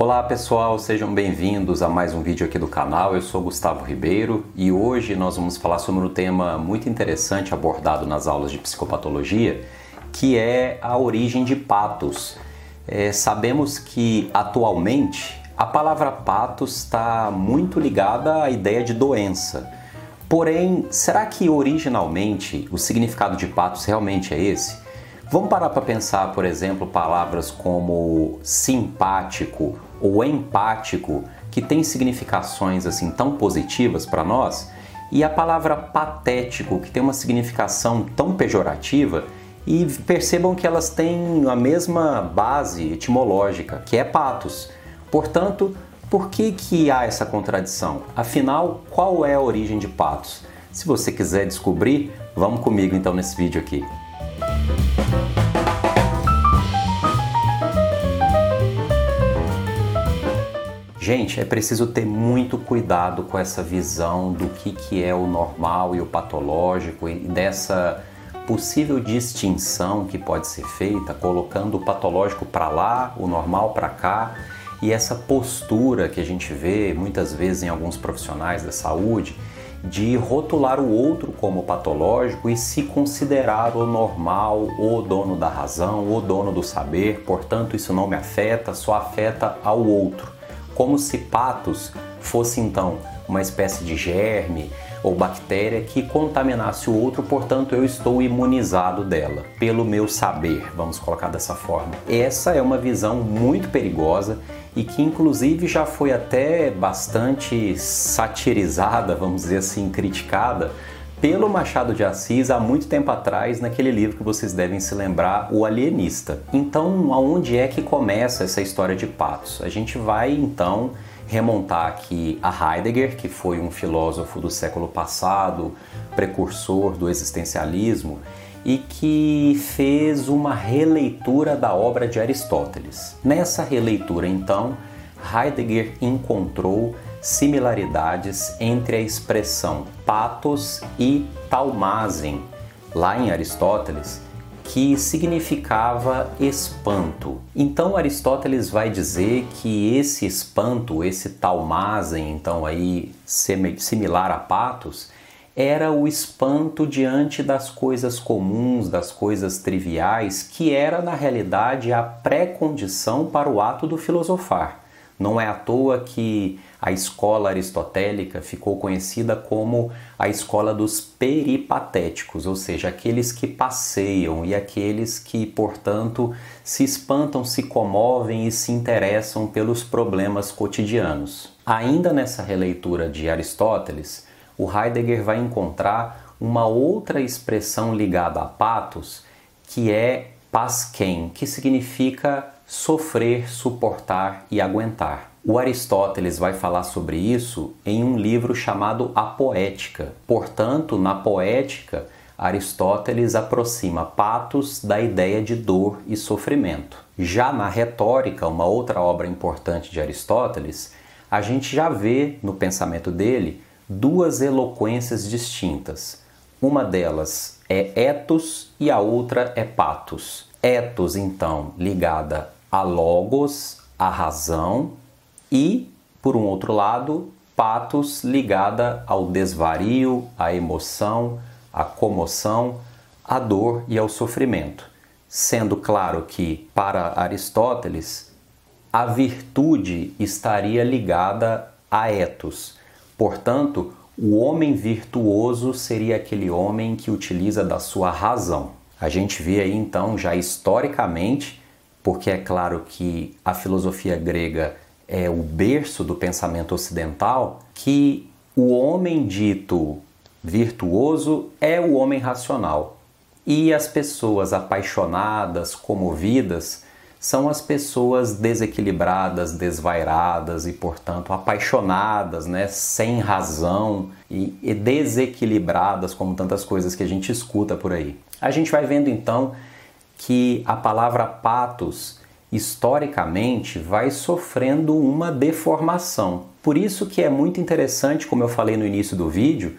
Olá pessoal, sejam bem-vindos a mais um vídeo aqui do canal. Eu sou Gustavo Ribeiro e hoje nós vamos falar sobre um tema muito interessante abordado nas aulas de psicopatologia, que é a origem de patos. É, sabemos que atualmente a palavra patos está muito ligada à ideia de doença. Porém, será que originalmente o significado de patos realmente é esse? Vamos parar para pensar, por exemplo, palavras como simpático ou empático, que têm significações assim tão positivas para nós, e a palavra patético, que tem uma significação tão pejorativa, e percebam que elas têm a mesma base etimológica, que é patos. Portanto, por que, que há essa contradição? Afinal, qual é a origem de patos? Se você quiser descobrir, vamos comigo então nesse vídeo aqui. Gente, é preciso ter muito cuidado com essa visão do que, que é o normal e o patológico e dessa possível distinção que pode ser feita, colocando o patológico para lá, o normal para cá, e essa postura que a gente vê muitas vezes em alguns profissionais da saúde de rotular o outro como patológico e se considerar o normal, o dono da razão, o dono do saber, portanto, isso não me afeta, só afeta ao outro como se patos fosse então uma espécie de germe ou bactéria que contaminasse o outro, portanto eu estou imunizado dela, pelo meu saber, vamos colocar dessa forma. Essa é uma visão muito perigosa e que inclusive já foi até bastante satirizada, vamos dizer assim, criticada pelo Machado de Assis há muito tempo atrás, naquele livro que vocês devem se lembrar, O Alienista. Então, aonde é que começa essa história de patos? A gente vai então remontar aqui a Heidegger, que foi um filósofo do século passado, precursor do existencialismo, e que fez uma releitura da obra de Aristóteles. Nessa releitura, então, Heidegger encontrou similaridades entre a expressão patos e talmazen, lá em Aristóteles, que significava espanto. Então Aristóteles vai dizer que esse espanto, esse talmazen, então aí similar a patos, era o espanto diante das coisas comuns, das coisas triviais, que era na realidade a pré-condição para o ato do filosofar. Não é à toa que a escola aristotélica ficou conhecida como a escola dos peripatéticos, ou seja, aqueles que passeiam e aqueles que, portanto, se espantam, se comovem e se interessam pelos problemas cotidianos. Ainda nessa releitura de Aristóteles, o Heidegger vai encontrar uma outra expressão ligada a patos, que é pasquem, que significa sofrer, suportar e aguentar. O Aristóteles vai falar sobre isso em um livro chamado A Poética. Portanto, na poética, Aristóteles aproxima patos da ideia de dor e sofrimento. Já na retórica, uma outra obra importante de Aristóteles, a gente já vê no pensamento dele duas eloquências distintas. Uma delas é ethos e a outra é patos. Ethos, então, ligada a logos, a razão, e, por um outro lado, patos ligada ao desvario, à emoção, à comoção, à dor e ao sofrimento. Sendo claro que, para Aristóteles, a virtude estaria ligada a ethos. Portanto, o homem virtuoso seria aquele homem que utiliza da sua razão. A gente vê aí então já historicamente porque é claro que a filosofia grega é o berço do pensamento ocidental, que o homem dito virtuoso é o homem racional. E as pessoas apaixonadas, comovidas, são as pessoas desequilibradas, desvairadas e, portanto, apaixonadas, né, sem razão e, e desequilibradas, como tantas coisas que a gente escuta por aí. A gente vai vendo então que a palavra patos historicamente vai sofrendo uma deformação. Por isso que é muito interessante, como eu falei no início do vídeo,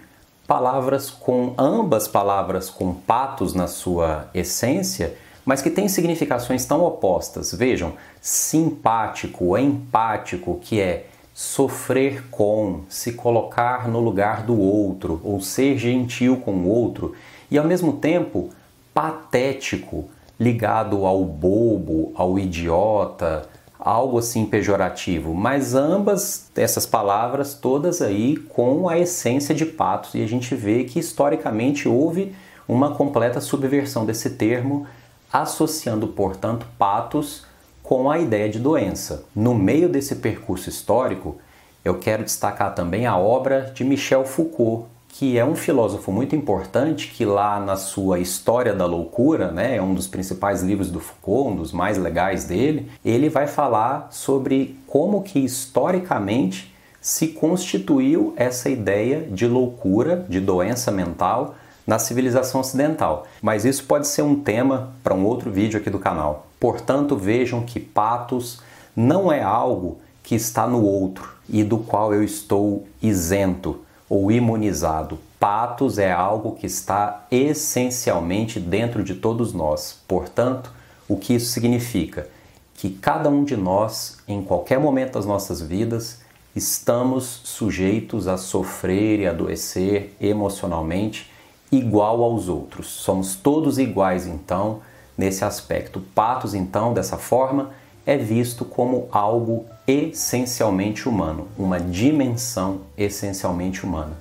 palavras com ambas palavras com patos na sua essência mas que têm significações tão opostas. Vejam, simpático, empático, que é sofrer com, se colocar no lugar do outro ou ser gentil com o outro, e ao mesmo tempo patético, ligado ao bobo, ao idiota, algo assim pejorativo, mas ambas essas palavras todas aí com a essência de patos e a gente vê que historicamente houve uma completa subversão desse termo, associando, portanto, patos com a ideia de doença. No meio desse percurso histórico, eu quero destacar também a obra de Michel Foucault, que é um filósofo muito importante que lá na sua História da Loucura, né, é um dos principais livros do Foucault, um dos mais legais dele, ele vai falar sobre como que historicamente se constituiu essa ideia de loucura, de doença mental na civilização ocidental. Mas isso pode ser um tema para um outro vídeo aqui do canal. Portanto, vejam que patos não é algo que está no outro e do qual eu estou isento ou imunizado. Patos é algo que está essencialmente dentro de todos nós. Portanto, o que isso significa? Que cada um de nós, em qualquer momento das nossas vidas, estamos sujeitos a sofrer e adoecer emocionalmente igual aos outros. Somos todos iguais, então, nesse aspecto. Patos, então, dessa forma, é visto como algo essencialmente humano, uma dimensão essencialmente humana.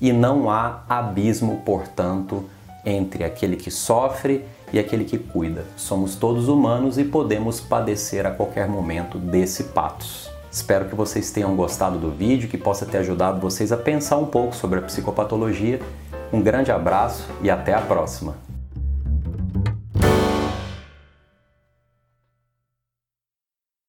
E não há abismo, portanto, entre aquele que sofre e aquele que cuida. Somos todos humanos e podemos padecer a qualquer momento desse patos. Espero que vocês tenham gostado do vídeo, que possa ter ajudado vocês a pensar um pouco sobre a psicopatologia. Um grande abraço e até a próxima!